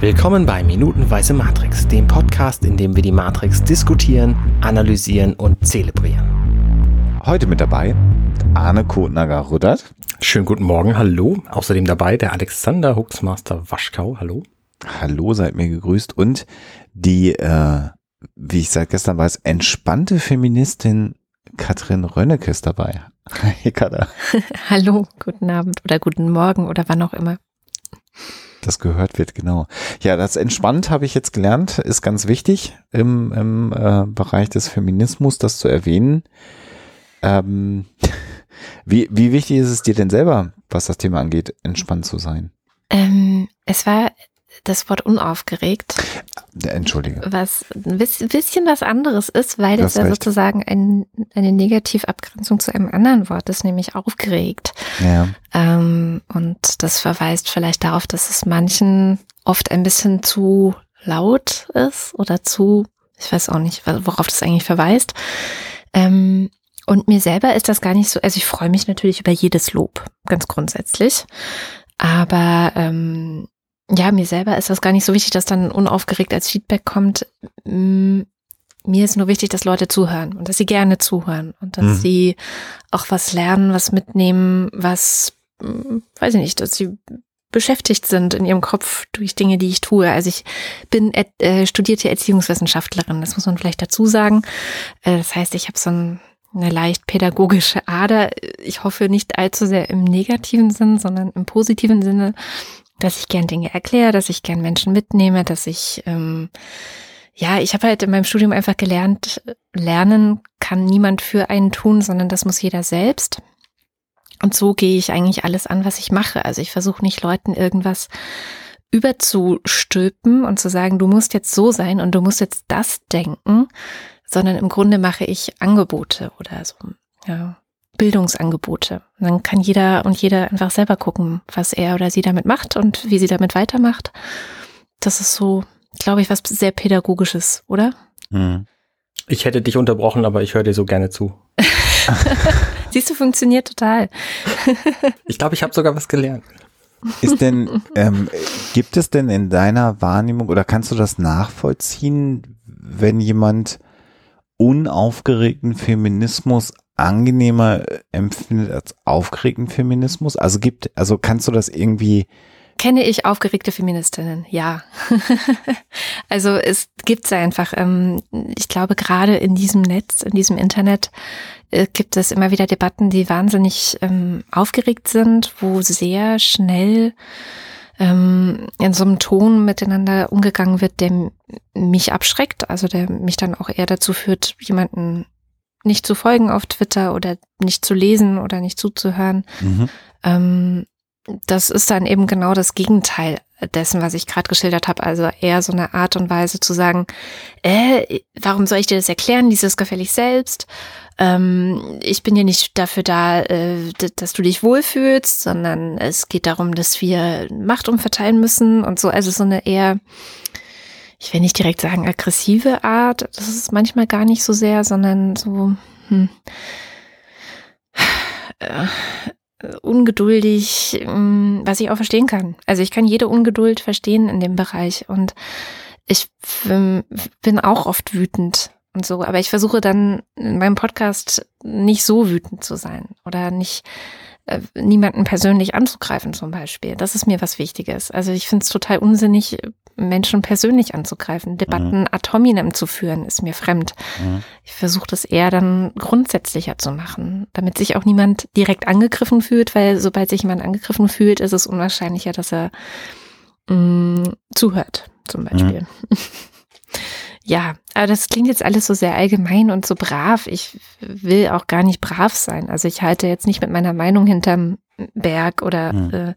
Willkommen bei Minutenweise Matrix, dem Podcast, in dem wir die Matrix diskutieren, analysieren und zelebrieren. Heute mit dabei Arne Kotnager-Ruddert. Schönen guten Morgen, hallo. Außerdem dabei der Alexander Huxmaster Waschkau, hallo. Hallo, seid mir gegrüßt. Und die, äh, wie ich seit gestern weiß, entspannte Feministin Katrin Rönnecke ist dabei. Hi, Katha. hallo, guten Abend oder guten Morgen oder wann auch immer das gehört wird, genau. Ja, das entspannt habe ich jetzt gelernt, ist ganz wichtig im, im äh, Bereich des Feminismus, das zu erwähnen. Ähm, wie, wie wichtig ist es dir denn selber, was das Thema angeht, entspannt zu sein? Ähm, es war das Wort unaufgeregt. Äh, entschuldige. Was ein bisschen was anderes ist, weil es ja recht. sozusagen ein, eine Negativabgrenzung zu einem anderen Wort ist, nämlich aufgeregt. Ja. Ähm, und das verweist vielleicht darauf, dass es manchen oft ein bisschen zu laut ist oder zu, ich weiß auch nicht, worauf das eigentlich verweist. Ähm, und mir selber ist das gar nicht so, also ich freue mich natürlich über jedes Lob, ganz grundsätzlich. Aber ähm, ja, mir selber ist das gar nicht so wichtig, dass dann unaufgeregt als Feedback kommt. Mm, mir ist nur wichtig, dass Leute zuhören und dass sie gerne zuhören und dass mhm. sie auch was lernen, was mitnehmen, was, mm, weiß ich nicht, dass sie beschäftigt sind in ihrem Kopf durch Dinge, die ich tue. Also ich bin äh, studierte Erziehungswissenschaftlerin, das muss man vielleicht dazu sagen. Äh, das heißt, ich habe so ein, eine leicht pädagogische Ader. Ich hoffe nicht allzu sehr im negativen Sinn, sondern im positiven Sinne dass ich gern Dinge erkläre, dass ich gern Menschen mitnehme, dass ich, ähm, ja, ich habe halt in meinem Studium einfach gelernt, lernen kann niemand für einen tun, sondern das muss jeder selbst. Und so gehe ich eigentlich alles an, was ich mache. Also ich versuche nicht Leuten irgendwas überzustülpen und zu sagen, du musst jetzt so sein und du musst jetzt das denken, sondern im Grunde mache ich Angebote oder so. Ja, Bildungsangebote. Und dann kann jeder und jeder einfach selber gucken, was er oder sie damit macht und wie sie damit weitermacht. Das ist so, glaube ich, was sehr Pädagogisches, oder? Mhm. Ich hätte dich unterbrochen, aber ich höre dir so gerne zu. Siehst du, funktioniert total. ich glaube, ich habe sogar was gelernt. Ist denn, ähm, gibt es denn in deiner Wahrnehmung oder kannst du das nachvollziehen, wenn jemand unaufgeregten Feminismus angenehmer empfindet als aufgeregten Feminismus? Also gibt, also kannst du das irgendwie Kenne ich aufgeregte Feministinnen? Ja. also es gibt einfach. Ähm, ich glaube, gerade in diesem Netz, in diesem Internet äh, gibt es immer wieder Debatten, die wahnsinnig ähm, aufgeregt sind, wo sehr schnell ähm, in so einem Ton miteinander umgegangen wird, der mich abschreckt, also der mich dann auch eher dazu führt, jemanden nicht zu folgen auf Twitter oder nicht zu lesen oder nicht zuzuhören. Mhm. Ähm, das ist dann eben genau das Gegenteil dessen, was ich gerade geschildert habe. Also eher so eine Art und Weise zu sagen, äh, warum soll ich dir das erklären? Dieses gefällig selbst. Ähm, ich bin ja nicht dafür da, äh, dass du dich wohlfühlst, sondern es geht darum, dass wir Macht umverteilen müssen und so. Also so eine eher ich will nicht direkt sagen aggressive Art, das ist manchmal gar nicht so sehr, sondern so hm, äh, ungeduldig, hm, was ich auch verstehen kann. Also ich kann jede Ungeduld verstehen in dem Bereich und ich bin auch oft wütend und so, aber ich versuche dann in meinem Podcast nicht so wütend zu sein oder nicht äh, niemanden persönlich anzugreifen zum Beispiel. Das ist mir was Wichtiges. Also ich finde es total unsinnig, Menschen persönlich anzugreifen. Debatten mhm. ad hominem zu führen, ist mir fremd. Mhm. Ich versuche das eher dann grundsätzlicher zu machen, damit sich auch niemand direkt angegriffen fühlt, weil sobald sich jemand angegriffen fühlt, ist es unwahrscheinlicher, dass er mh, mm, zuhört, zum Beispiel. Mhm. Ja, aber das klingt jetzt alles so sehr allgemein und so brav. Ich will auch gar nicht brav sein. Also ich halte jetzt nicht mit meiner Meinung hinterm Berg oder mhm. äh,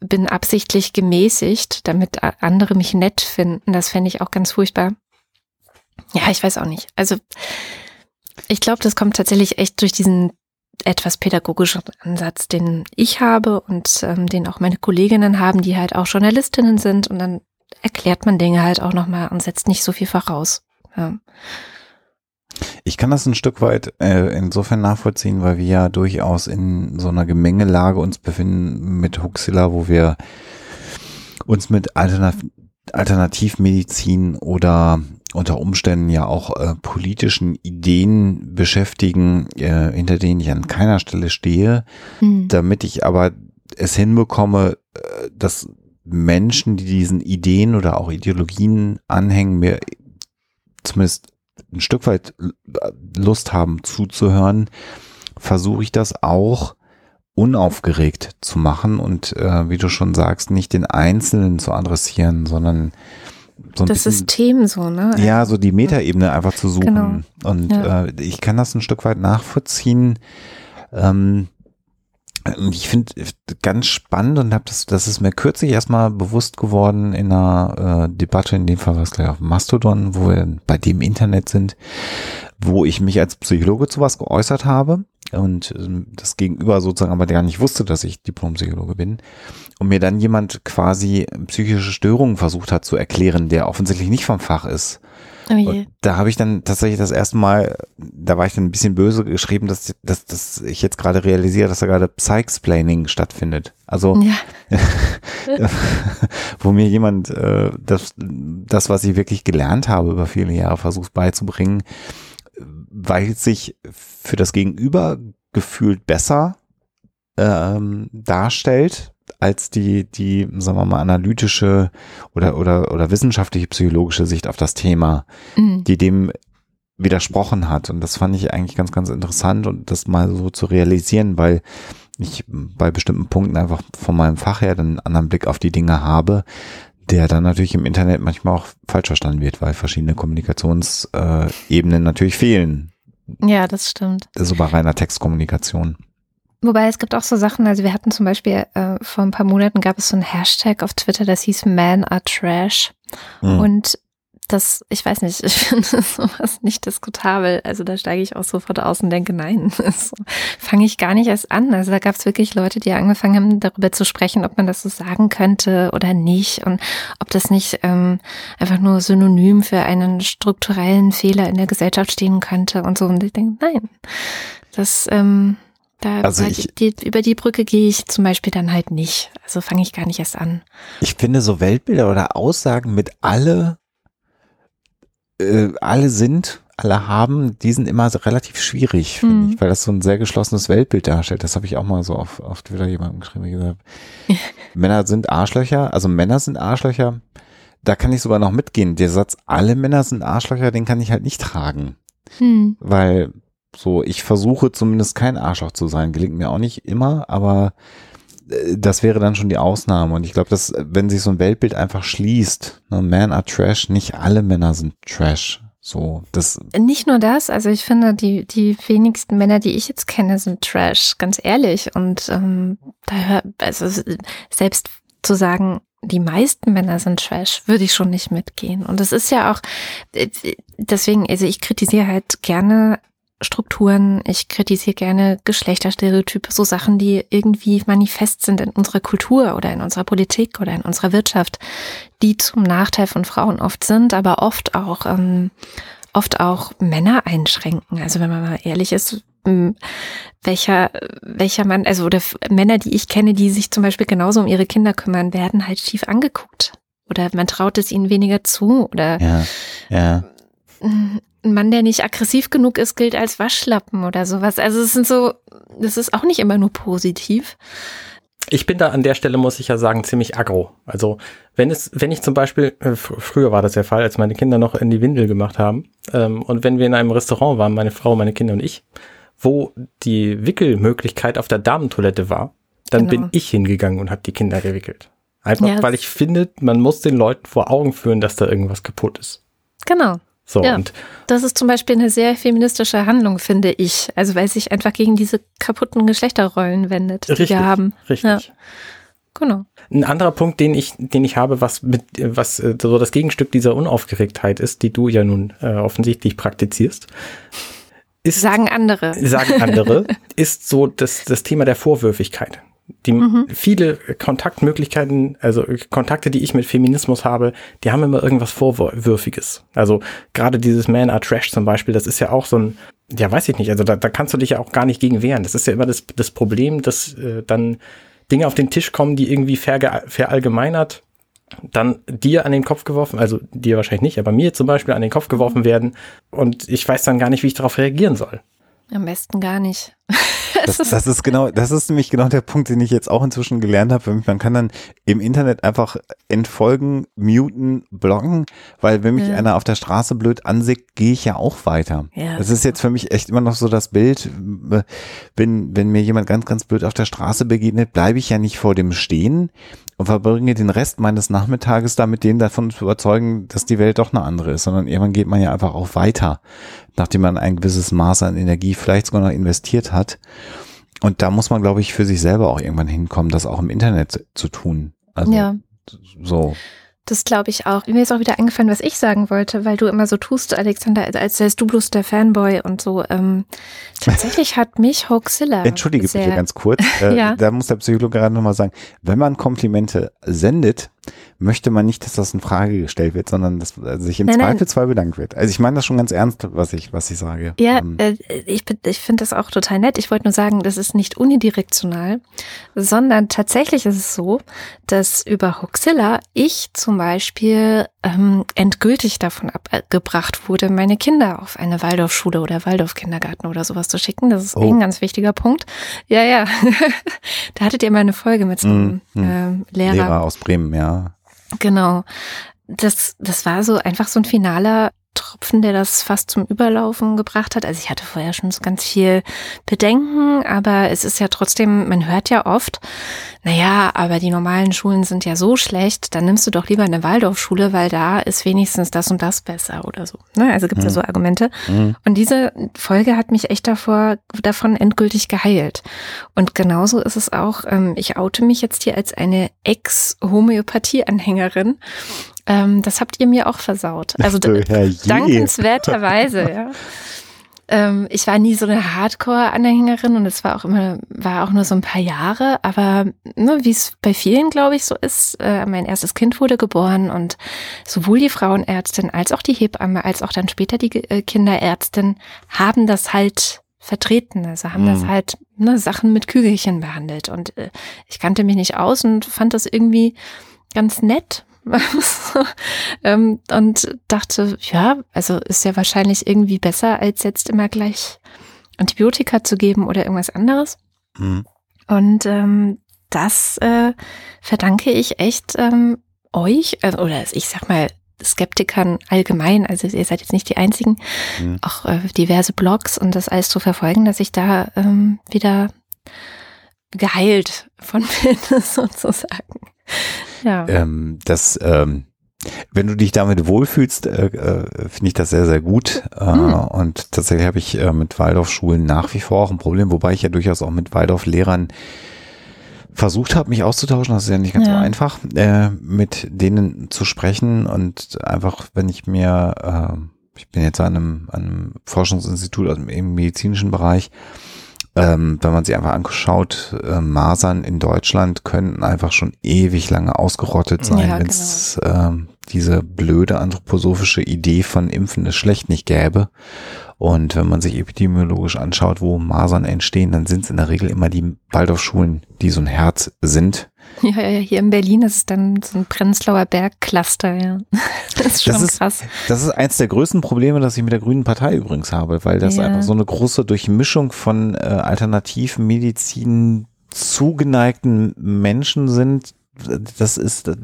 bin absichtlich gemäßigt, damit andere mich nett finden. Das fände ich auch ganz furchtbar. Ja, ich weiß auch nicht. Also ich glaube, das kommt tatsächlich echt durch diesen etwas pädagogischen Ansatz, den ich habe und ähm, den auch meine Kolleginnen haben, die halt auch Journalistinnen sind und dann erklärt man Dinge halt auch nochmal und setzt nicht so viel voraus. Ja. Ich kann das ein Stück weit äh, insofern nachvollziehen, weil wir ja durchaus in so einer Gemengelage uns befinden mit Huxilla, wo wir uns mit Alternativen Alternativmedizin oder unter Umständen ja auch äh, politischen Ideen beschäftigen, äh, hinter denen ich an keiner Stelle stehe, mhm. damit ich aber es hinbekomme, äh, dass Menschen, die diesen Ideen oder auch Ideologien anhängen, mir zumindest ein Stück weit Lust haben zuzuhören, versuche ich das auch unaufgeregt zu machen und äh, wie du schon sagst, nicht den Einzelnen zu adressieren, sondern so das bisschen, System so, ne? Ja, so die Metaebene einfach zu suchen. Genau. Und ja. äh, ich kann das ein Stück weit nachvollziehen. Ähm, ich finde ganz spannend und habe das, das ist mir kürzlich erstmal bewusst geworden in einer äh, Debatte, in dem Fall war es gleich auf Mastodon, wo wir bei dem Internet sind, wo ich mich als Psychologe zu was geäußert habe und ähm, das Gegenüber sozusagen aber gar nicht wusste, dass ich Diplompsychologe bin und mir dann jemand quasi psychische Störungen versucht hat zu erklären, der offensichtlich nicht vom Fach ist. Oh da habe ich dann tatsächlich das erste Mal, da war ich dann ein bisschen böse geschrieben, dass, dass, dass ich jetzt gerade realisiere, dass da gerade Psychsplaining stattfindet. Also ja. wo mir jemand äh, das, das, was ich wirklich gelernt habe über viele Jahre, versucht beizubringen, weil sich für das Gegenüber gefühlt besser ähm, darstellt, als die, die, sagen wir mal, analytische oder, oder, oder wissenschaftliche psychologische Sicht auf das Thema, mhm. die dem widersprochen hat. Und das fand ich eigentlich ganz, ganz interessant und das mal so zu realisieren, weil ich bei bestimmten Punkten einfach von meinem Fach her dann einen anderen Blick auf die Dinge habe, der dann natürlich im Internet manchmal auch falsch verstanden wird, weil verschiedene Kommunikationsebenen äh, natürlich fehlen. Ja, das stimmt. So bei reiner Textkommunikation. Wobei es gibt auch so Sachen, also wir hatten zum Beispiel äh, vor ein paar Monaten gab es so ein Hashtag auf Twitter, das hieß Man are Trash. Mhm. Und das, ich weiß nicht, ich finde sowas nicht diskutabel. Also da steige ich auch sofort aus und denke, nein, das fange ich gar nicht erst an. Also da gab es wirklich Leute, die angefangen haben, darüber zu sprechen, ob man das so sagen könnte oder nicht und ob das nicht ähm, einfach nur synonym für einen strukturellen Fehler in der Gesellschaft stehen könnte und so. Und ich denke, nein, das ähm, da also ich, die, über die Brücke gehe ich zum Beispiel dann halt nicht. Also fange ich gar nicht erst an. Ich finde so Weltbilder oder Aussagen mit alle, äh, alle sind, alle haben, die sind immer so relativ schwierig, finde mhm. ich, weil das so ein sehr geschlossenes Weltbild darstellt. Das habe ich auch mal so auf, auf Twitter jemandem geschrieben, gesagt, Männer sind Arschlöcher, also Männer sind Arschlöcher. Da kann ich sogar noch mitgehen. Der Satz, alle Männer sind Arschlöcher, den kann ich halt nicht tragen. Mhm. Weil so, ich versuche zumindest kein Arschloch zu sein. Gelingt mir auch nicht immer, aber äh, das wäre dann schon die Ausnahme. Und ich glaube, dass, wenn sich so ein Weltbild einfach schließt, ne, Men are Trash, nicht alle Männer sind Trash. So, das. Nicht nur das, also ich finde, die, die wenigsten Männer, die ich jetzt kenne, sind Trash, ganz ehrlich. Und ähm, da also selbst zu sagen, die meisten Männer sind Trash, würde ich schon nicht mitgehen. Und es ist ja auch, äh, deswegen, also ich kritisiere halt gerne Strukturen, ich kritisiere gerne Geschlechterstereotype, so Sachen, die irgendwie manifest sind in unserer Kultur oder in unserer Politik oder in unserer Wirtschaft, die zum Nachteil von Frauen oft sind, aber oft auch ähm, oft auch Männer einschränken. Also wenn man mal ehrlich ist, welcher welcher Mann, also oder Männer, die ich kenne, die sich zum Beispiel genauso um ihre Kinder kümmern, werden halt schief angeguckt. Oder man traut es ihnen weniger zu oder ja, ja ein Mann, der nicht aggressiv genug ist, gilt als Waschlappen oder sowas. Also es sind so, das ist auch nicht immer nur positiv. Ich bin da an der Stelle, muss ich ja sagen, ziemlich aggro. Also wenn es, wenn ich zum Beispiel, äh, früher war das der Fall, als meine Kinder noch in die Windel gemacht haben, ähm, und wenn wir in einem Restaurant waren, meine Frau, meine Kinder und ich, wo die Wickelmöglichkeit auf der Damentoilette war, dann genau. bin ich hingegangen und habe die Kinder gewickelt. Einfach, ja, weil ich finde, man muss den Leuten vor Augen führen, dass da irgendwas kaputt ist. Genau. So, ja, und das ist zum Beispiel eine sehr feministische Handlung, finde ich. Also weil es sich einfach gegen diese kaputten Geschlechterrollen wendet, richtig, die wir haben. Richtig. Ja. Genau. Ein anderer Punkt, den ich, den ich habe, was mit, was äh, so das Gegenstück dieser Unaufgeregtheit ist, die du ja nun äh, offensichtlich praktizierst, ist. Sagen andere. Sagen andere, ist so das, das Thema der Vorwürfigkeit. Die mhm. viele Kontaktmöglichkeiten, also Kontakte, die ich mit Feminismus habe, die haben immer irgendwas Vorwürfiges. Also gerade dieses Man are Trash zum Beispiel, das ist ja auch so ein, ja weiß ich nicht, also da, da kannst du dich ja auch gar nicht gegen wehren. Das ist ja immer das, das Problem, dass äh, dann Dinge auf den Tisch kommen, die irgendwie ver, verallgemeinert dann dir an den Kopf geworfen, also dir wahrscheinlich nicht, aber mir zum Beispiel an den Kopf geworfen werden und ich weiß dann gar nicht, wie ich darauf reagieren soll. Am besten gar nicht. Das, das ist genau, das ist nämlich genau der Punkt, den ich jetzt auch inzwischen gelernt habe. Man kann dann im Internet einfach entfolgen, muten, blocken, weil wenn mich Ja. einer auf der Straße blöd ansieht, gehe ich ja auch weiter. Ja, das ist jetzt für mich echt immer noch so das Bild, wenn, wenn mir jemand ganz, ganz blöd auf der Straße begegnet, bleibe ich ja nicht vor dem stehen und verbringe den Rest meines Nachmittages damit, den davon zu überzeugen, dass die Welt doch eine andere ist, sondern irgendwann geht man ja einfach auch weiter, nachdem man ein gewisses Maß an Energie vielleicht sogar noch investiert hat. Und da muss man, glaube ich, für sich selber auch irgendwann hinkommen, das auch im Internet zu tun. Also ja. so. Das glaube ich auch. Mir ist auch wieder eingefallen, was ich sagen wollte, weil du immer so tust, Alexander, als, als wärst du bloß der Fanboy und so. Ähm, tatsächlich hat mich Hoaxilla. Entschuldige bitte ganz kurz. Äh, Ja. Da muss der Psychologe gerade nochmal sagen, wenn man Komplimente sendet, möchte man nicht, dass das in Frage gestellt wird, sondern dass sich im Nein, nein. Zweifelsfall bedankt wird. Also ich meine das schon ganz ernst, was ich, was ich sage. Ja, Ähm, äh, ich, ich finde das auch total nett. Ich wollte nur sagen, das ist nicht unidirektional, sondern tatsächlich ist es so, dass über Hoaxilla ich zum Beispiel ähm, endgültig davon abgebracht wurde, meine Kinder auf eine Waldorfschule oder Waldorfkindergarten oder sowas zu schicken. Das ist Oh. ein ganz wichtiger Punkt. Ja, ja. da hattet ihr mal eine Folge mit so einem Mm, mm. ähm, Lehrer. Lehrer aus Bremen, ja. Genau. Das, das war so einfach so ein finaler Tropfen, der das fast zum Überlaufen gebracht hat. Also ich hatte vorher schon so ganz viel Bedenken, aber es ist ja trotzdem, man hört ja oft, naja, aber die normalen Schulen sind ja so schlecht, dann nimmst du doch lieber eine Waldorfschule, weil da ist wenigstens das und das besser oder so. Ne? Also gibt's ja Mhm. so Argumente. Mhm. Und diese Folge hat mich echt davor, davon endgültig geheilt. Und genauso ist es auch, ähm, ich oute mich jetzt hier als eine Ex-Homöopathie-Anhängerin. Ähm, das habt ihr mir auch versaut. Also dankenswerterweise, ja. Ähm, ich war nie so eine Hardcore-Anhängerin und es war auch immer, war auch nur so ein paar Jahre, aber ne, wie es bei vielen, glaube ich, so ist, äh, mein erstes Kind wurde geboren und sowohl die Frauenärztin als auch die Hebamme, als auch dann später die äh, Kinderärztin haben das halt vertreten, also haben das Mhm. halt ne, Sachen mit Kügelchen behandelt und äh, ich kannte mich nicht aus und fand das irgendwie ganz nett. ähm, und dachte, ja, also ist ja wahrscheinlich irgendwie besser, als jetzt immer gleich Antibiotika zu geben oder irgendwas anderes. Mhm. Und ähm, das äh, verdanke ich echt ähm, euch, äh, oder ich sag mal, Skeptikern allgemein, also ihr seid jetzt nicht die einzigen, Mhm. auch äh, diverse Blogs und das alles zu verfolgen, dass ich da ähm, wieder geheilt von bin, sozusagen. Ja. Ähm, das, ähm, wenn du dich damit wohlfühlst, äh, äh, finde ich das sehr, sehr gut. Äh, Hm. Und tatsächlich habe ich äh, mit Waldorfschulen nach wie vor auch ein Problem, wobei ich ja durchaus auch mit Waldorflehrern versucht habe, mich auszutauschen. Das ist ja nicht ganz so Ja. einfach, äh, mit denen zu sprechen und einfach, wenn ich mir, ich bin jetzt an einem, an einem Forschungsinstitut dem im medizinischen Bereich, ähm, wenn man sich einfach anschaut, äh, Masern in Deutschland könnten einfach schon ewig lange ausgerottet sein, Ja, genau. wenn es ähm, diese blöde anthroposophische Idee von Impfen ist schlecht nicht gäbe. Und wenn man sich epidemiologisch anschaut, wo Masern entstehen, dann sind es in der Regel immer die Waldorfschulen, die so ein Herz sind. Ja, ja, hier in Berlin ist es dann so ein Prenzlauer Berg-Cluster, ja. Das ist schon Das ist- krass. Das ist eins der größten Probleme, das ich mit der Grünen Partei übrigens habe, weil das Ja. einfach so eine große Durchmischung von äh, Alternativmedizin zugeneigten Menschen sind. Das ist äh,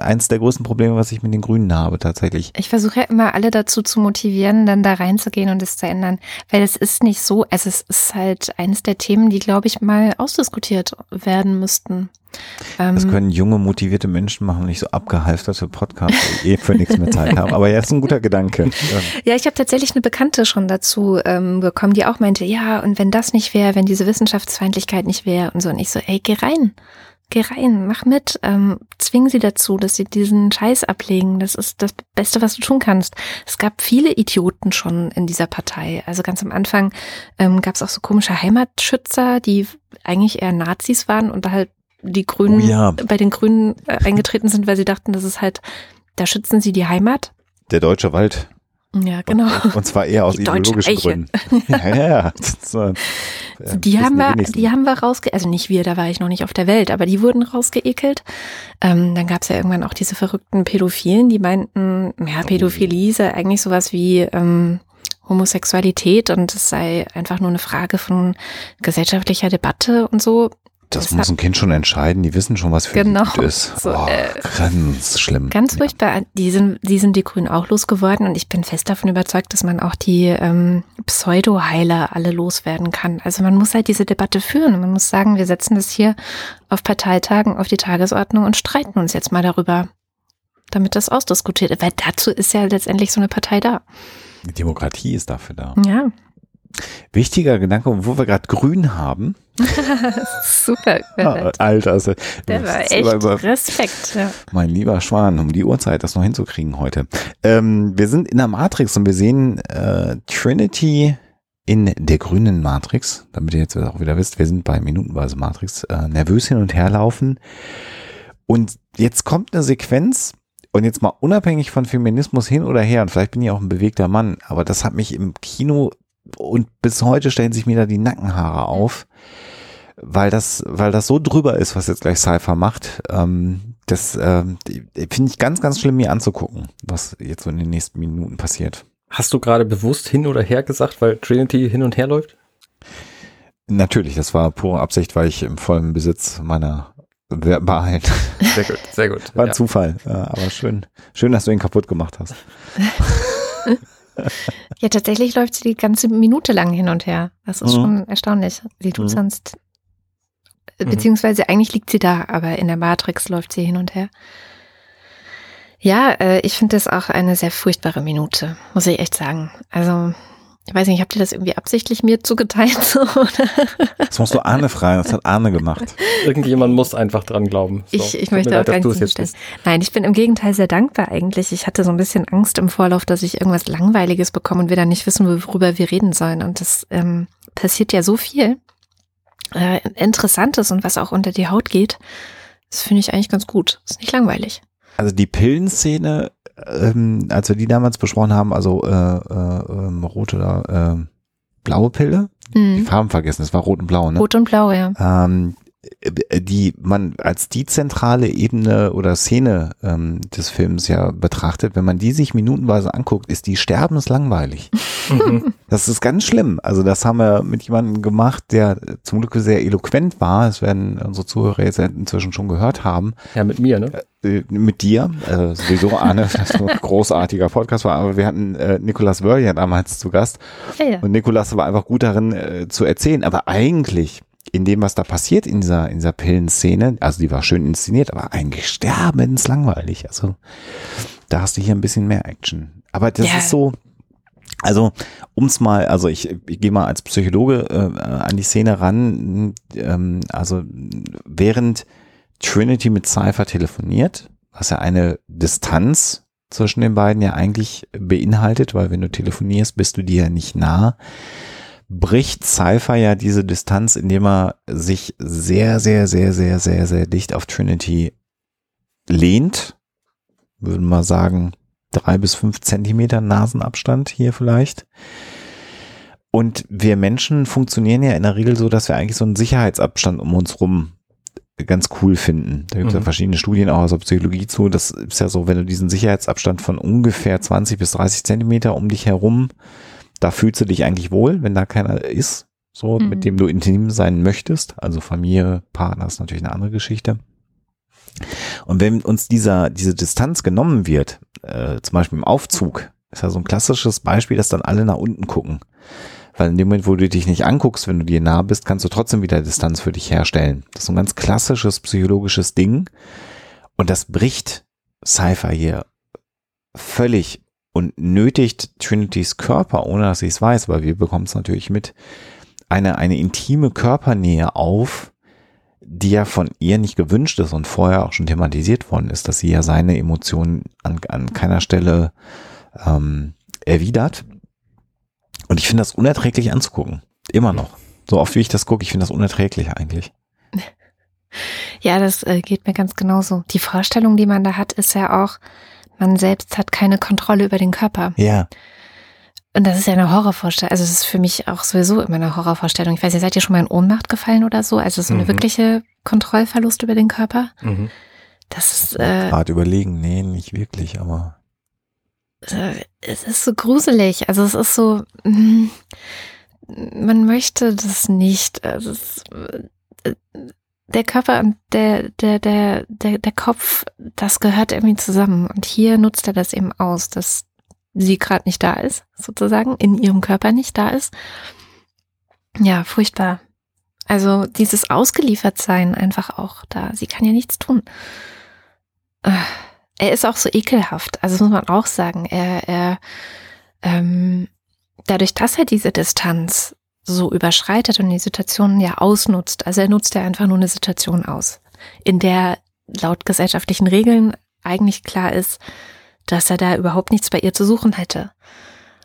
eins der größten Probleme, was ich mit den Grünen habe, tatsächlich. Ich versuche ja immer alle dazu zu motivieren, dann da reinzugehen und es zu ändern, weil es ist nicht so, also es ist halt eines der Themen, die, glaube ich, mal ausdiskutiert werden müssten. Ähm, Das können junge, motivierte Menschen machen, nicht so abgehalfterte Podcasts, die eh für nichts mehr Zeit haben. Aber ja, ist ein guter Gedanke. Ja, ich habe tatsächlich eine Bekannte schon dazu ähm, bekommen, die auch meinte, ja, und wenn das nicht wäre, wenn diese Wissenschaftsfeindlichkeit nicht wäre und so. Und ich so, ey, geh rein. Geh rein, mach mit, ähm, zwing sie dazu, dass sie diesen Scheiß ablegen. Das ist das Beste, was du tun kannst. Es gab viele Idioten schon in dieser Partei. Also ganz am Anfang ähm, gab es auch so komische Heimatschützer, die eigentlich eher Nazis waren und halt die Grünen Oh ja. bei den Grünen äh, eingetreten sind, weil sie dachten, das ist halt, da schützen sie die Heimat. Der deutsche Wald. Ja, genau. Und, und zwar eher aus Die ideologischen Eiche. Gründen. ja, ja. Das, äh, Die haben wir, wenigsten. die haben wir rausge, also nicht wir, da war ich noch nicht auf der Welt, aber die wurden rausgeekelt. Ähm, dann gab es ja irgendwann auch diese verrückten Pädophilen, die meinten, ja, Pädophilie sei eigentlich sowas wie ähm, Homosexualität und es sei einfach nur eine Frage von gesellschaftlicher Debatte und so. Das Das muss ein Kind schon entscheiden. Die wissen schon, was für Genau. gut ist. So, oh, äh, ganz schlimm. Ganz Ja. furchtbar. Die sind, die sind die Grünen auch losgeworden und ich bin fest davon überzeugt, dass man auch die ähm, Pseudo-Heiler alle loswerden kann. Also man muss halt diese Debatte führen. Man muss sagen, wir setzen das hier auf Parteitagen auf die Tagesordnung und streiten uns jetzt mal darüber, damit das ausdiskutiert wird. Weil dazu ist ja letztendlich so eine Partei da. Die Demokratie ist dafür da. Ja, Wichtiger Gedanke, wo wir gerade grün haben. super. Ah, Alter, also, Der war echt über- Respekt. Ja. Mein lieber Schwan, um die Uhrzeit das noch hinzukriegen heute. Ähm, wir sind in der Matrix und wir sehen äh, Trinity in der grünen Matrix, damit ihr jetzt auch wieder wisst, wir sind bei minutenweise Matrix, äh, nervös hin und her laufen. Und jetzt kommt eine Sequenz, und jetzt mal unabhängig von Feminismus hin oder her, und vielleicht bin ich auch ein bewegter Mann, aber das hat mich im Kino und bis heute stellen sich mir da die Nackenhaare auf, weil das, weil das so drüber ist, was jetzt gleich Cypher macht. Ähm, das ähm, finde ich ganz, ganz schlimm, mir anzugucken, was jetzt so in den nächsten Minuten passiert. Hast du gerade bewusst hin oder her gesagt, weil Trinity hin und her läuft? Natürlich, das war pure Absicht, weil ich im vollen Besitz meiner verbalen. Sehr gut, sehr gut. War ein ja. Zufall, aber schön, schön, dass du ihn kaputt gemacht hast. ja, tatsächlich läuft sie die ganze Minute lang hin und her. Das ist Mhm. schon erstaunlich. Sie tut Mhm. sonst, äh, Mhm. beziehungsweise eigentlich liegt sie da, aber in der Matrix läuft sie hin und her. Ja, äh, ich finde das auch eine sehr furchtbare Minute, muss ich echt sagen. Also, ich weiß nicht, habt ihr das irgendwie absichtlich mir zugeteilt? So, oder? Das musst du Arne fragen, das hat Arne gemacht. Irgendjemand muss einfach dran glauben. So, Ich, ich möchte leid, auch gar dass du nicht es jetzt zustimmen. bist. Nein, ich bin im Gegenteil sehr dankbar eigentlich. Ich hatte so ein bisschen Angst im Vorlauf, dass ich irgendwas Langweiliges bekomme und wir dann nicht wissen, worüber wir reden sollen. Und das ähm, passiert ja so viel äh, Interessantes und was auch unter die Haut geht. Das finde ich eigentlich ganz gut. Ist nicht langweilig. Also die Pillenszene, ähm, als wir die damals besprochen haben, also äh, äh, ähm, rote oder äh, blaue Pille, die Mhm. Farben vergessen, es war rot und blau, ne? Rot und Blau, ja. ähm, äh, die man als die zentrale Ebene oder Szene ähm, des Films ja betrachtet, wenn man die sich minutenweise anguckt, ist die sterbenslangweilig. Mhm. Das ist ganz schlimm. Also das haben wir mit jemandem gemacht, der zum Glück sehr eloquent war. Das werden unsere Zuhörer jetzt inzwischen schon gehört haben. Ja, mit mir, ne? Äh, mit dir, äh, sowieso Arne, das ist ein großartiger Podcast war, aber wir hatten äh, Nikolas Wörl damals zu Gast Ja, ja. und Nikolas war einfach gut darin äh, zu erzählen, aber eigentlich in dem, was da passiert in dieser, in dieser Pillenszene, also die war schön inszeniert, aber eigentlich sterbenslangweilig. Also da hast du hier ein bisschen mehr Action. Aber das Ja. ist so, also ums mal, also ich, ich gehe mal als Psychologe äh, an die Szene ran, ähm, also während Trinity mit Cypher telefoniert, was ja eine Distanz zwischen den beiden ja eigentlich beinhaltet, weil wenn du telefonierst, bist du dir ja nicht nah, bricht Cypher ja diese Distanz, indem er sich sehr, sehr, sehr, sehr, sehr, sehr dicht auf Trinity lehnt. Würden wir sagen, drei bis fünf Zentimeter Nasenabstand hier vielleicht. Und wir Menschen funktionieren ja in der Regel so, dass wir eigentlich so einen Sicherheitsabstand um uns rum ganz cool finden. Da gibt es ja Mhm. verschiedene Studien auch aus der Psychologie zu. Das ist ja so, wenn du diesen Sicherheitsabstand von ungefähr 20 bis 30 Zentimeter um dich herum, da fühlst du dich eigentlich wohl, wenn da keiner ist, so Mhm. mit dem du intim sein möchtest. Also Familie, Partner ist natürlich eine andere Geschichte. Und wenn uns dieser, diese Distanz genommen wird, äh, zum Beispiel im Aufzug, ist ja so ein klassisches Beispiel, dass dann alle nach unten gucken. Weil in dem Moment, wo du dich nicht anguckst, wenn du dir nah bist, kannst du trotzdem wieder Distanz für dich herstellen. Das ist so ein ganz klassisches psychologisches Ding. Und das bricht Cypher hier völlig und nötigt Trinitys Körper, ohne dass sie es weiß, weil wir bekommen es natürlich mit, eine, eine intime Körpernähe auf, die ja von ihr nicht gewünscht ist und vorher auch schon thematisiert worden ist, dass sie ja seine Emotionen an, an keiner Stelle ähm, erwidert. Und ich finde das unerträglich anzugucken. Immer noch. So oft wie ich das gucke, ich finde das unerträglich eigentlich. Ja, das äh, geht mir ganz genauso. Die Vorstellung, die man da hat, ist ja auch, man selbst hat keine Kontrolle über den Körper. Ja. und das ist ja eine Horrorvorstellung. Also, es ist für mich auch sowieso immer eine Horrorvorstellung. Ich weiß nicht, seid ihr schon mal in Ohnmacht gefallen oder so? Also, so eine Mhm. wirkliche Kontrollverlust über den Körper? Mhm. Das ist, äh, Gerade überlegen, nee, nicht wirklich, aber äh, es ist so gruselig. Also, es ist so, mm, man möchte das nicht. Also, es, äh, der Körper und der, der, der, der, der Kopf, das gehört irgendwie zusammen. Und hier nutzt er das eben aus, dass sie gerade nicht da ist, sozusagen, in ihrem Körper nicht da ist. Ja, furchtbar. Also dieses Ausgeliefertsein einfach auch da. Sie kann ja nichts tun. Er ist auch so ekelhaft. Also das muss man auch sagen. Er, er ähm, dadurch, dass er diese Distanz so überschreitet und die Situation ja ausnutzt. Also er nutzt ja einfach nur eine Situation aus, in der laut gesellschaftlichen Regeln eigentlich klar ist, dass er da überhaupt nichts bei ihr zu suchen hätte.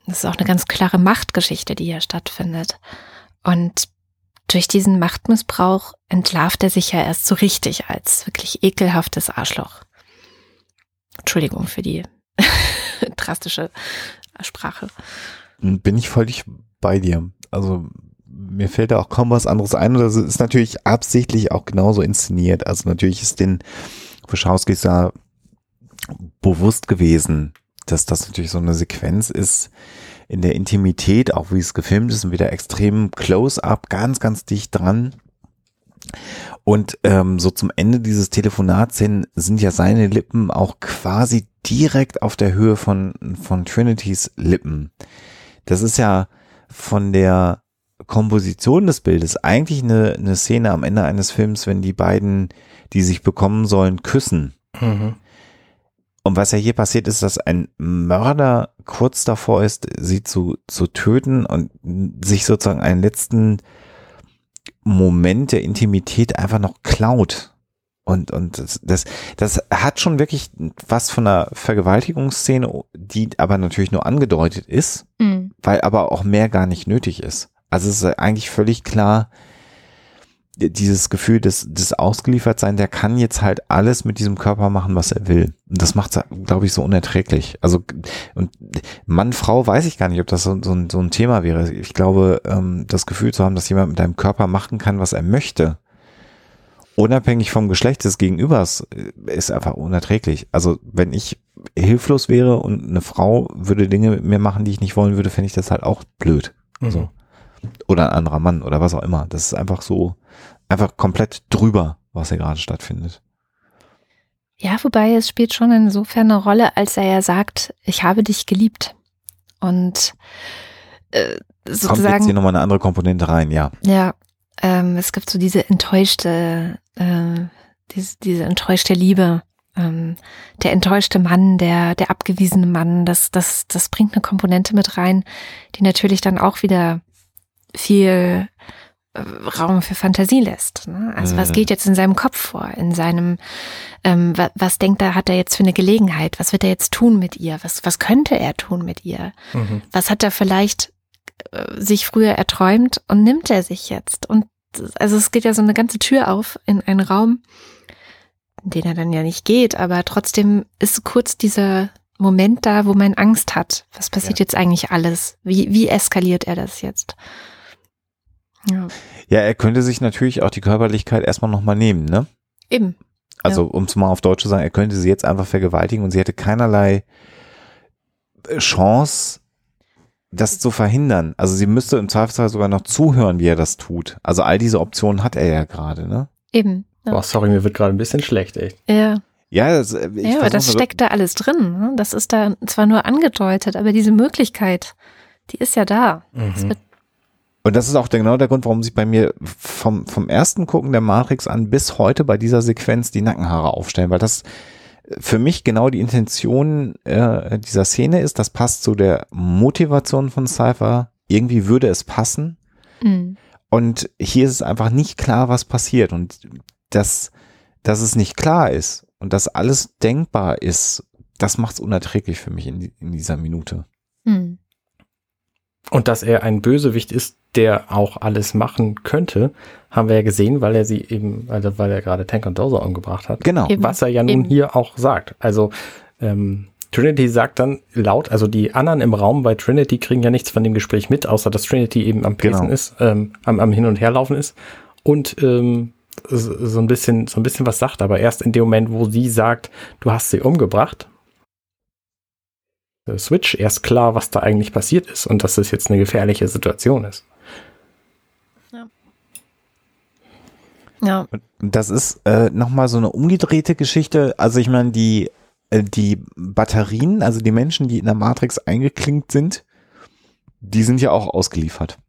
Das ist auch eine ganz klare Machtgeschichte, die hier stattfindet. Und durch diesen Machtmissbrauch entlarvt er sich ja erst so richtig als wirklich ekelhaftes Arschloch. Entschuldigung für die drastische Sprache. bin ich völlig bei dir. Also mir fällt da auch kaum was anderes ein. Und das ist natürlich absichtlich auch genauso inszeniert. Also natürlich ist den Waschowskis da bewusst gewesen, dass das natürlich so eine Sequenz ist in der Intimität, auch wie es gefilmt ist und wieder extrem close-up, ganz, ganz dicht dran. Und ähm, so zum Ende dieses Telefonats hin sind ja seine Lippen auch quasi direkt auf der Höhe von, von Trinitys Lippen. Das ist ja von der Komposition des Bildes eigentlich eine, eine Szene am Ende eines Films, wenn die beiden, die sich bekommen sollen, küssen. Mhm. Und was ja hier passiert ist, dass ein Mörder kurz davor ist, sie zu, zu töten und sich sozusagen einen letzten Moment der Intimität einfach noch klaut. Und, und das, das, das hat schon wirklich was von einer Vergewaltigungsszene, die aber natürlich nur angedeutet ist, Mhm. weil aber auch mehr gar nicht nötig ist. Also es ist eigentlich völlig klar, dieses Gefühl des, des Ausgeliefertsein, der kann jetzt halt alles mit diesem Körper machen, was er will. Und das macht es, glaube ich, so unerträglich. Also, und Mann, Frau, weiß ich gar nicht, ob das so, so, ein, so ein Thema wäre. Ich glaube, ähm, das Gefühl zu haben, dass jemand mit deinem Körper machen kann, was er möchte, unabhängig vom Geschlecht des Gegenübers, äh, ist einfach unerträglich. Also, wenn ich hilflos wäre und eine Frau würde Dinge mit mir machen, die ich nicht wollen würde, fände ich das halt auch blöd. Mhm. So. Oder ein anderer Mann oder was auch immer. Das ist einfach so, einfach komplett drüber, was hier gerade stattfindet. Ja, wobei es spielt schon insofern eine Rolle, als er ja sagt, ich habe dich geliebt. Und äh, Kommt jetzt sozusagen, hier nochmal eine andere Komponente rein, ja. ja, ähm, es gibt so diese enttäuschte, äh, diese, diese enttäuschte Liebe. Ähm, der enttäuschte Mann, der, der abgewiesene Mann, das, das, das bringt eine Komponente mit rein, die natürlich dann auch wieder viel äh, Raum für Fantasie lässt. Ne? Also was geht jetzt in seinem Kopf vor? In seinem, ähm, was, was denkt er, hat er jetzt für eine Gelegenheit? Was wird er jetzt tun mit ihr? Was, was könnte er tun mit ihr? Mhm. Was hat er vielleicht sich früher erträumt und nimmt er sich jetzt? Und also es geht ja so eine ganze Tür auf in einen Raum, in den er dann ja nicht geht, aber trotzdem ist kurz dieser Moment da, wo man Angst hat. Was passiert Ja. jetzt eigentlich alles? Wie, wie eskaliert er das jetzt? Ja, Ja, er könnte sich natürlich auch die Körperlichkeit erstmal nochmal nehmen, ne? eben. Also, um es mal auf Deutsch zu sagen, er könnte sie jetzt einfach vergewaltigen und sie hätte keinerlei äh, Chance, das zu verhindern. Also sie müsste im Zweifelsfall sogar noch zuhören, wie er das tut. Also all diese Optionen hat er ja gerade, ne? Eben. Ja, Boah, sorry, mir wird gerade ein bisschen schlecht, echt. ja. Ja, das, äh, ich ja aber das steckt da alles drin. Ne? Das ist da zwar nur angedeutet, aber diese Möglichkeit, die ist ja da. Mhm. Und das ist auch der, genau der Grund, warum sich bei mir vom, vom ersten Gucken der Matrix an bis heute bei dieser Sequenz die Nackenhaare aufstellen, weil das für mich genau die Intention äh, dieser Szene ist. Das passt zu der Motivation von Cypher. Irgendwie würde es passen. mh. Und hier ist es einfach nicht klar, was passiert. Und das, dass es nicht klar ist und dass alles denkbar ist, das macht es unerträglich für mich in, in dieser Minute. Mh. Und dass er ein Bösewicht ist, der auch alles machen könnte, haben wir ja gesehen, weil er sie eben, also weil er gerade Tank und Dozer umgebracht hat. Genau. Eben. Was er ja nun Eben. hier auch sagt. Also ähm, Trinity sagt dann laut, also die anderen im Raum bei Trinity kriegen ja nichts von dem Gespräch mit, außer dass Trinity eben am Pesen Genau. ist, ähm, am, am Hin- und Herlaufen ist und ähm, so ein bisschen, so ein bisschen was sagt, aber erst in dem Moment, wo sie sagt, du hast sie umgebracht, Switch erst klar, was da eigentlich passiert ist und dass es jetzt eine gefährliche Situation ist. Ja, Und das ist äh, nochmal so eine umgedrehte Geschichte. Also ich meine, die, äh, die Batterien, also die Menschen, die in der Matrix eingeklinkt sind, die sind ja auch ausgeliefert.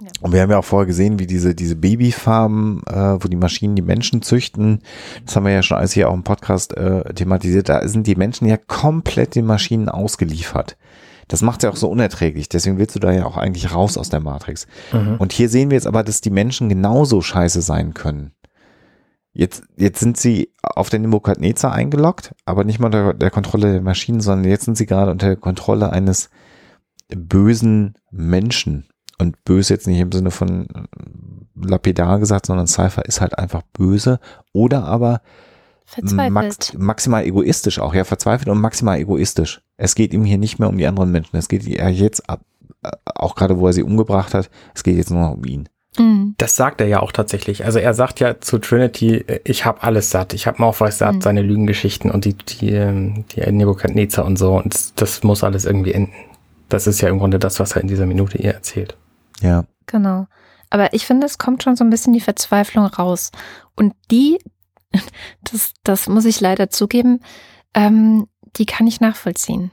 Ja. Und wir haben ja auch vorher gesehen, wie diese, diese Babyfarmen, äh, wo die Maschinen die Menschen züchten, das haben wir ja schon alles hier auch im Podcast äh, thematisiert, da sind die Menschen ja komplett den Maschinen ausgeliefert. Das macht ja auch so unerträglich. Deswegen willst du da ja auch eigentlich raus aus der Matrix. Und hier sehen wir jetzt aber, dass die Menschen genauso scheiße sein können. Jetzt, jetzt sind sie auf den Nebukadnezar eingeloggt, aber nicht mal unter der Kontrolle der Maschinen, sondern jetzt sind sie gerade unter der Kontrolle eines bösen Menschen. Und böse jetzt nicht im Sinne von äh, lapidar gesagt, sondern Cypher ist halt einfach böse oder aber verzweifelt. max, maximal egoistisch auch, ja, verzweifelt und maximal egoistisch. Es geht ihm hier nicht mehr um die anderen Menschen. Es geht ja jetzt ab, äh, auch gerade wo er sie umgebracht hat, es geht jetzt nur noch um ihn. Mhm. Das sagt er ja auch tatsächlich. Also er sagt ja zu Trinity, äh, ich habe alles satt, ich habe Morpheus satt, Mhm. seine Lügengeschichten und die, die, ähm, die Nebukadnezar und so. Und das muss alles irgendwie enden. Das ist ja im Grunde das, was er in dieser Minute ihr erzählt. Ja. Genau. Aber ich finde, es kommt schon so ein bisschen die Verzweiflung raus. Und die, das, das muss ich leider zugeben, ähm, die kann ich nachvollziehen.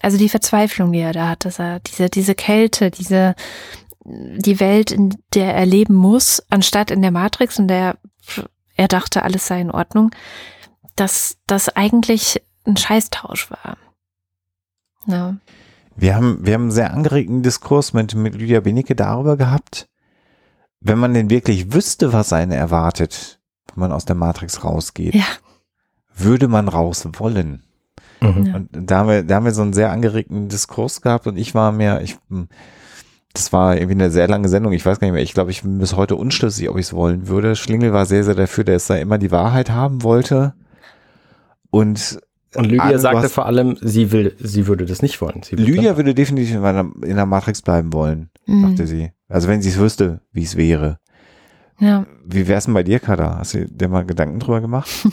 Also die Verzweiflung, die er da hat, dass er diese, diese Kälte, diese, die Welt, in der er leben muss, anstatt in der Matrix, in der er dachte, alles sei in Ordnung, dass das eigentlich ein Scheißtausch war. Ja. Wir haben, wir haben einen sehr angeregten Diskurs mit, mit Lydia Benecke darüber gehabt, wenn man denn wirklich wüsste, was einen erwartet, wenn man aus der Matrix rausgeht, Ja. würde man raus wollen. Mhm. Und da haben wir, da haben wir so einen sehr angeregten Diskurs gehabt und ich war mir, ich, das war irgendwie eine sehr lange Sendung, ich weiß gar nicht mehr, ich glaube, ich bin bis heute unschlüssig, ob ich es wollen würde. Schlingel war sehr, sehr dafür, dass er immer die Wahrheit haben wollte. Und Und Lydia du sagte vor allem, sie will, sie würde das nicht wollen. Lydia würde definitiv in der, in der Matrix bleiben wollen, Mhm. sagte sie. Also wenn sie es wüsste, wie es wäre. Ja. Wie wär's denn bei dir, Kada? Hast du dir mal Gedanken drüber gemacht?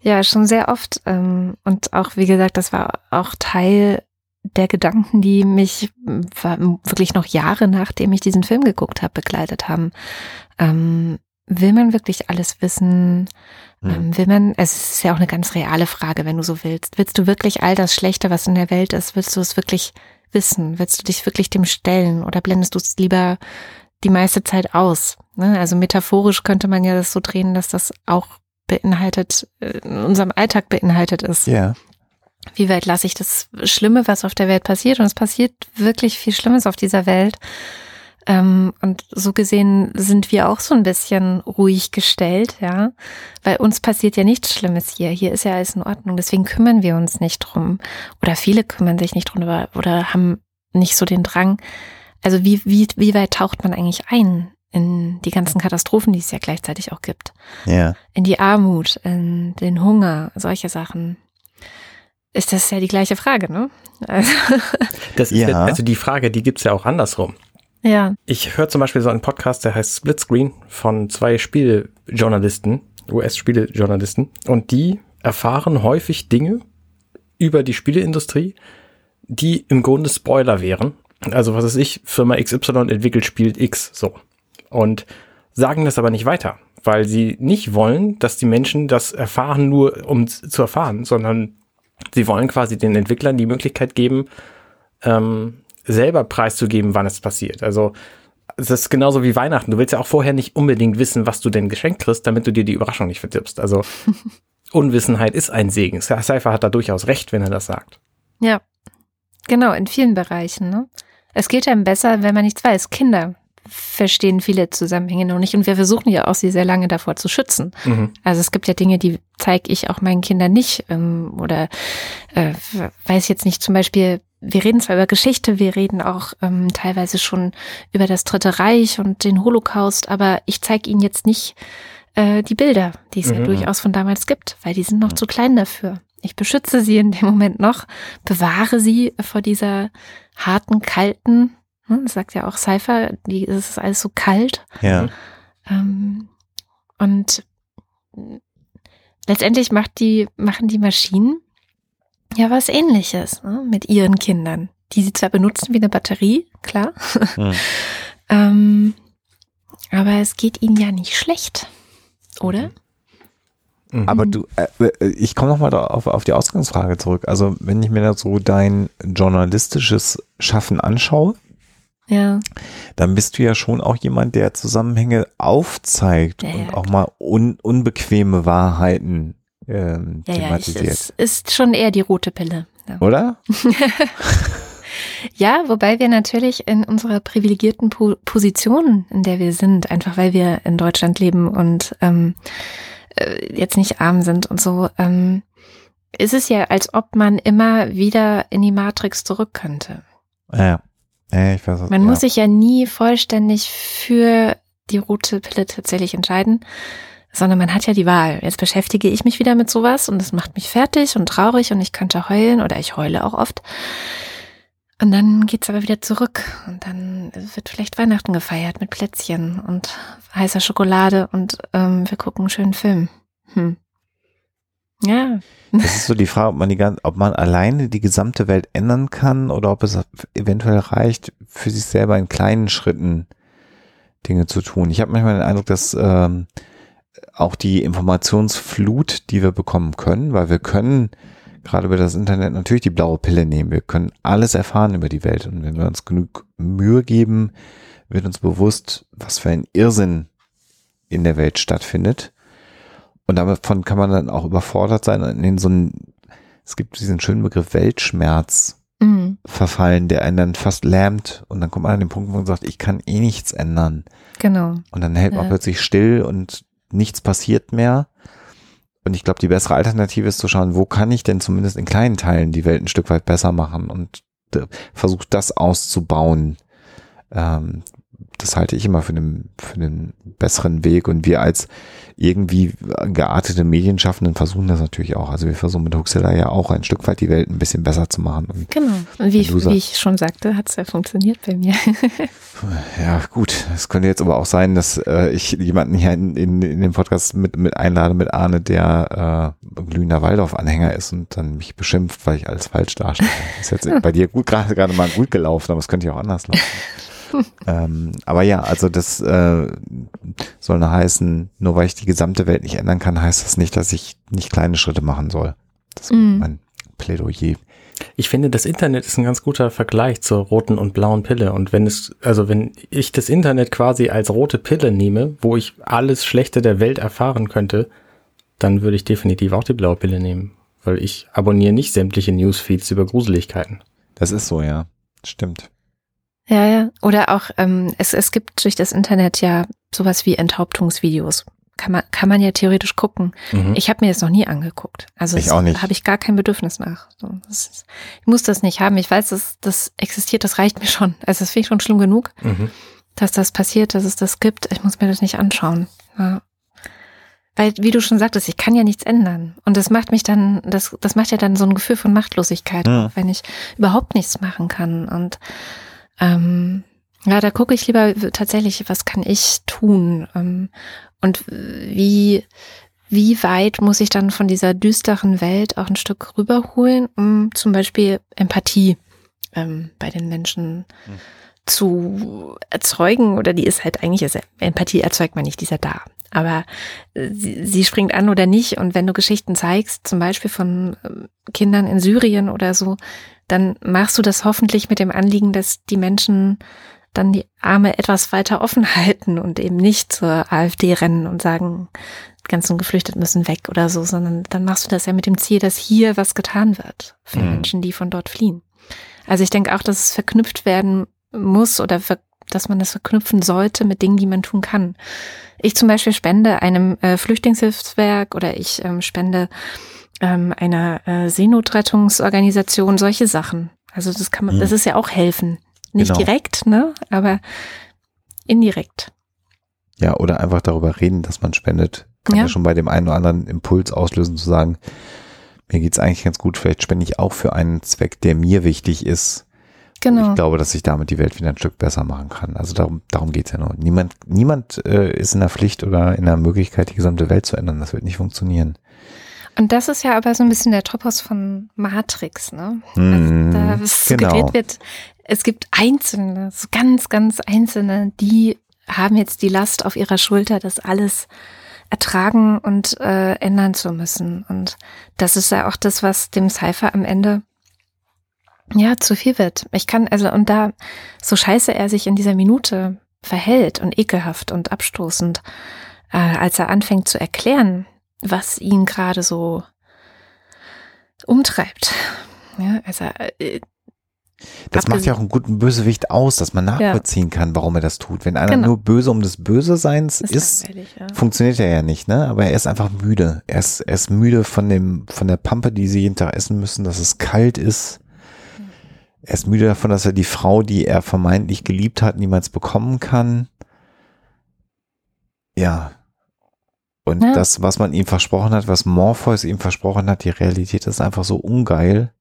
Ja, schon sehr oft. Ähm, und auch, wie gesagt, das war auch Teil der Gedanken, die mich m, war- wirklich noch Jahre nachdem ich diesen Film geguckt habe, begleitet haben. Ähm, will man wirklich alles wissen? Hm. Ähm, will man, es ist ja auch eine ganz reale Frage, wenn du so willst. Willst du wirklich all das Schlechte, was in der Welt ist, willst du es wirklich wissen? Willst du dich wirklich dem stellen oder blendest du es lieber die meiste Zeit aus? Ne? Also metaphorisch könnte man ja das so drehen, dass das auch beinhaltet, äh, in unserem Alltag beinhaltet ist. Ja. Wie weit lasse ich das Schlimme, was auf der Welt passiert? Und es passiert wirklich viel Schlimmes auf dieser Welt. Ähm, und so gesehen sind wir auch so ein bisschen ruhig gestellt, ja. Weil uns passiert ja nichts Schlimmes hier. Hier ist ja alles in Ordnung. Deswegen kümmern wir uns nicht drum. Oder viele kümmern sich nicht drum oder, oder haben nicht so den Drang. Also wie, wie, wie weit taucht man eigentlich ein in die ganzen Katastrophen, die es ja gleichzeitig auch gibt? Ja. in die Armut, in den Hunger, solche Sachen. Ist das ja die gleiche Frage, ne? Also, Das ist Ja. ja, also die Frage, die gibt's ja auch andersrum. Ja, Ich höre zum Beispiel so einen Podcast, der heißt Splitscreen von zwei Spieljournalisten, US-Spielejournalisten, und die erfahren häufig Dinge über die Spieleindustrie, die im Grunde Spoiler wären. Also was weiß ich, Firma XY entwickelt Spiel X so. Und sagen das aber nicht weiter, weil sie nicht wollen, dass die Menschen das erfahren, nur um zu erfahren, sondern sie wollen quasi den Entwicklern die Möglichkeit geben, ähm, selber preiszugeben, wann es passiert. Also es ist genauso wie Weihnachten. Du willst ja auch vorher nicht unbedingt wissen, was du denn geschenkt kriegst, damit du dir die Überraschung nicht verdirbst. Also Unwissenheit ist ein Segen. Cypher hat da durchaus recht, wenn er das sagt. ja. Genau, in vielen Bereichen, ne? Es geht einem besser, wenn man nichts weiß. Kinder verstehen viele Zusammenhänge noch nicht und wir versuchen ja auch, sie sehr lange davor zu schützen. Mhm. Also es gibt ja Dinge, die zeige ich auch meinen Kindern nicht ähm, oder äh, weiß jetzt nicht zum Beispiel, wir reden zwar über Geschichte, wir reden auch ähm, teilweise schon über das Dritte Reich und den Holocaust, aber ich zeige ihnen jetzt nicht äh, die Bilder, die es ja Mhm. durchaus von damals gibt, weil die sind noch zu klein dafür. Ich beschütze sie in dem Moment noch, bewahre sie vor dieser harten, kalten, ne, das sagt ja auch Cypher, die, es ist alles so kalt. Ja. Ähm, und letztendlich macht die, machen die Maschinen ja was ähnliches ne, mit ihren Kindern, die sie zwar benutzen wie eine Batterie, klar, Hm. ähm, aber es geht ihnen ja nicht schlecht, oder? Mhm. Aber du, äh, äh, ich komme nochmal auf, auf die Ausgangsfrage zurück. Also wenn ich mir da so dein journalistisches Schaffen anschaue, Ja, dann bist du ja schon auch jemand, der Zusammenhänge aufzeigt Ja, und ja, auch mal un, unbequeme Wahrheiten ähm, ja, ja, thematisiert. es ist schon eher die rote Pille. Ja. Oder? Ja, wobei wir natürlich in unserer privilegierten po Position, in der wir sind, einfach weil wir in Deutschland leben und ähm, äh, jetzt nicht arm sind und so, ähm, ist es ja, als ob man immer wieder in die Matrix zurück könnte. Ja. ja ich weiß, was- Man ja. muss sich ja nie vollständig für die rote Pille tatsächlich entscheiden, sondern man hat ja die Wahl. Jetzt beschäftige ich mich wieder mit sowas und das macht mich fertig und traurig und ich könnte heulen oder ich heule auch oft. Und dann geht's aber wieder zurück und dann wird vielleicht Weihnachten gefeiert mit Plätzchen und heißer Schokolade und ähm, wir gucken einen schönen Film. Hm. Ja, Das ist so die Frage, ob man die ganze, ob man alleine die gesamte Welt ändern kann oder ob es eventuell reicht, für sich selber in kleinen Schritten Dinge zu tun. Ich habe manchmal den Eindruck, dass ähm, auch die Informationsflut, die wir bekommen können, weil wir können gerade über das Internet natürlich die blaue Pille nehmen. Wir können alles erfahren über die Welt und wenn wir uns genug Mühe geben, wird uns bewusst, was für ein Irrsinn in der Welt stattfindet. Und davon kann man dann auch überfordert sein und in so einen, es gibt diesen schönen Begriff Weltschmerz mm, verfallen, der einen dann fast lähmt und dann kommt man an den Punkt, wo man sagt, ich kann eh nichts ändern. genau. Und dann hält man Ja. plötzlich still und nichts passiert mehr. Und ich glaube, die bessere Alternative ist zu schauen, wo kann ich denn zumindest in kleinen Teilen die Welt ein Stück weit besser machen und äh, versucht das auszubauen. Ähm, das halte ich immer für einen, für einen besseren Weg. Und wir als irgendwie geartete Medienschaffenden versuchen das natürlich auch. Also wir versuchen mit Huxilla ja auch ein Stück weit die Welt ein bisschen besser zu machen. Und Genau. Und wie, ich, wie ich schon sagte, hat's ja funktioniert bei mir. Ja, gut. Es könnte jetzt aber auch sein, dass äh, ich jemanden hier in, in, in den Podcast mit, mit einlade, mit Arne, der äh, glühender Waldorf-Anhänger ist und dann mich beschimpft, weil ich alles falsch darstelle. Ist jetzt bei dir gut gerade gerade mal gut gelaufen, aber es könnte ja auch anders laufen. Ähm, aber ja, also das äh, soll nur heißen, nur weil ich die gesamte Welt nicht ändern kann, heißt das nicht, dass ich nicht kleine Schritte machen soll. Das ist Mm. mein Plädoyer. Ich finde, das Internet ist ein ganz guter Vergleich zur roten und blauen Pille. Und wenn es, also wenn ich das Internet quasi als rote Pille nehme, wo ich alles Schlechte der Welt erfahren könnte, dann würde ich definitiv auch die blaue Pille nehmen. Weil ich abonniere nicht sämtliche Newsfeeds über Gruseligkeiten. Das ist so, ja. Stimmt. Ja, ja. Oder auch, ähm, es, es gibt durch das Internet ja sowas wie Enthauptungsvideos. Kann man, kann man ja theoretisch gucken. Mhm. Ich habe mir das noch nie angeguckt. Also Ich auch nicht. habe ich gar kein Bedürfnis nach. So, ist, ich muss das nicht haben. Ich weiß, dass das existiert, das reicht mir schon. Also das finde ich schon schlimm genug, Mhm. dass das passiert, dass es das gibt. Ich muss mir das nicht anschauen. Ja. Weil, wie du schon sagtest, ich kann ja nichts ändern. Und das macht mich dann, das, das macht ja dann so ein Gefühl von Machtlosigkeit, auch wenn ich überhaupt nichts machen kann. Und ähm, ja, da gucke ich lieber tatsächlich, was kann ich tun? Ähm, und wie, wie weit muss ich dann von dieser düsteren Welt auch ein Stück rüberholen, um zum Beispiel Empathie ähm, bei den Menschen Mhm. zu erzeugen? Oder die ist halt eigentlich, ist, Empathie erzeugt man nicht, die ist ja da. Aber äh, sie, sie springt an oder nicht. Und wenn du Geschichten zeigst, zum Beispiel von ähm, Kindern in Syrien oder so, dann machst du das hoffentlich mit dem Anliegen, dass die Menschen dann die Arme etwas weiter offen halten und eben nicht zur AfD rennen und sagen, die ganzen Geflüchteten müssen weg oder so, sondern dann machst du das ja mit dem Ziel, dass hier was getan wird für Mhm. Menschen, die von dort fliehen. Also ich denke auch, dass es verknüpft werden muss oder dass man das verknüpfen sollte mit Dingen, die man tun kann. Ich zum Beispiel spende einem äh, Flüchtlingshilfswerk oder ich ähm, spende ähm, einer äh, Seenotrettungsorganisation, solche Sachen. Also das kann man, Mhm. das ist ja auch helfen. Nicht Genau. direkt, ne? Aber indirekt. Ja, oder einfach darüber reden, dass man spendet. Kann ja, Ja. schon bei dem einen oder anderen Impuls auslösen zu sagen, mir geht's eigentlich ganz gut, vielleicht spende ich auch für einen Zweck, der mir wichtig ist. Genau. Ich glaube, dass ich damit die Welt wieder ein Stück besser machen kann. Also darum, darum geht's ja nur. Niemand, niemand äh, ist in der Pflicht oder in der Möglichkeit, die gesamte Welt zu ändern. Das wird nicht funktionieren. Und das ist ja aber so ein bisschen der Topos von Matrix, ne? Hm, da es suggeriert genau. wird, es gibt Einzelne, so ganz, ganz Einzelne, die haben jetzt die Last auf ihrer Schulter, das alles ertragen und äh, ändern zu müssen. Und das ist ja auch das, was dem Cypher am Ende ja zu viel wird. Ich kann also und da so scheiße er sich in dieser Minute verhält und ekelhaft und abstoßend, äh, als er anfängt zu erklären, was ihn gerade so umtreibt. Ja, also äh, Das macht ja auch einen guten Bösewicht aus, dass man nachvollziehen kann, warum er das tut. Wenn einer Genau. nur böse um des Böse-Seins ist ist, ja. funktioniert er ja nicht, ne? Aber er ist einfach müde. Er ist, er ist müde von dem, von der Pampe, die sie jeden Tag essen müssen, dass es kalt ist. Er ist müde davon, dass er die Frau, die er vermeintlich geliebt hat, niemals bekommen kann. Ja. Und Ja. das, was man ihm versprochen hat, was Morpheus ihm versprochen hat, die Realität ist einfach so ungeil,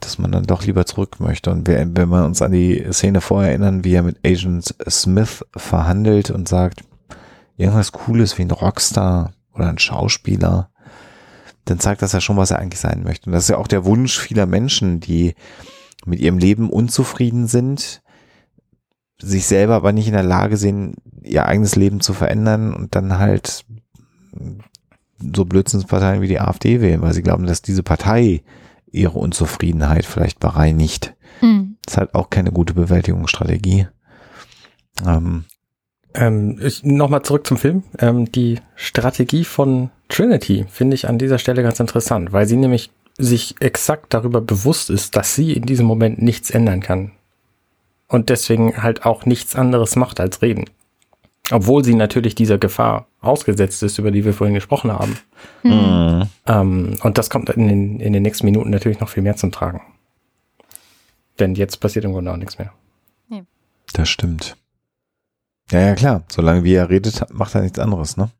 dass man dann doch lieber zurück möchte. Und wir- wenn wir uns an die Szene vorher erinnern, wie er mit Agent Smith verhandelt und sagt, irgendwas Cooles wie ein Rockstar oder ein Schauspieler, dann zeigt das ja schon, was er eigentlich sein möchte. Und das ist ja auch der Wunsch vieler Menschen, die mit ihrem Leben unzufrieden sind, sich selber aber nicht in der Lage sehen, ihr eigenes Leben zu verändern und dann halt so Blödsinnsparteien wie die AfD wählen, weil sie glauben, dass diese Partei ihre Unzufriedenheit vielleicht bereinigt. Hm. Das ist halt auch keine gute Bewältigungsstrategie. Ähm, Ähm, Nochmal zurück zum Film. Ähm, die Strategie von Trinity finde ich an dieser Stelle ganz interessant, weil sie nämlich sich exakt darüber bewusst ist, dass sie in diesem Moment nichts ändern kann. Und deswegen halt auch nichts anderes macht als reden. Obwohl sie natürlich dieser Gefahr ausgesetzt ist, über die wir vorhin gesprochen haben. Mhm. Ähm, und das kommt in den, in den nächsten Minuten natürlich noch viel mehr zum Tragen. Denn jetzt passiert im Grunde auch nichts mehr. Das stimmt. Ja, ja, klar. Solange wie er redet, macht er nichts anderes, ne?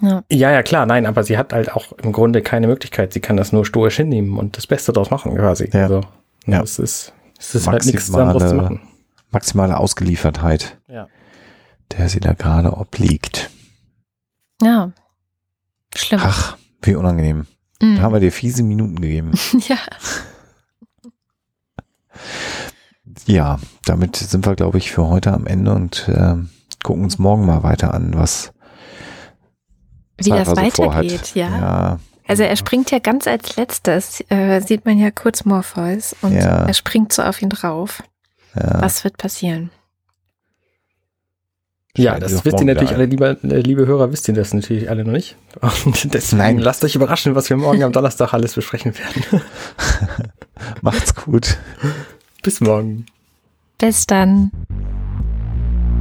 Ja. Ja, ja, klar, nein, aber sie hat halt auch im Grunde keine Möglichkeit. Sie kann das nur stoisch hinnehmen und das Beste draus machen, quasi. Ja. Also, Ja. Es ist, es ist halt nichts Maximale- anderes zu machen. Maximale Ausgeliefertheit, Ja. der sie da gerade obliegt. ja. Schlimm. Ach, wie unangenehm. Mhm. Da haben wir dir fiese Minuten gegeben. ja. Ja, damit sind wir, glaube ich, für heute am Ende und ähm, gucken uns morgen mal weiter an, was Wie das so vorhat. weitergeht, ja. ja. Also er springt ja ganz als letztes, äh, sieht man ja kurz Morpheus und Ja. er springt so auf ihn drauf. Ja, Was wird passieren? Ja, das wisst ihr natürlich alle, liebe, äh, liebe Hörer, wisst ihr das natürlich alle noch nicht. Und deswegen Nein. lasst euch überraschen, was wir morgen am Donnerstag alles besprechen werden. Macht's gut. Bis morgen. Bis dann.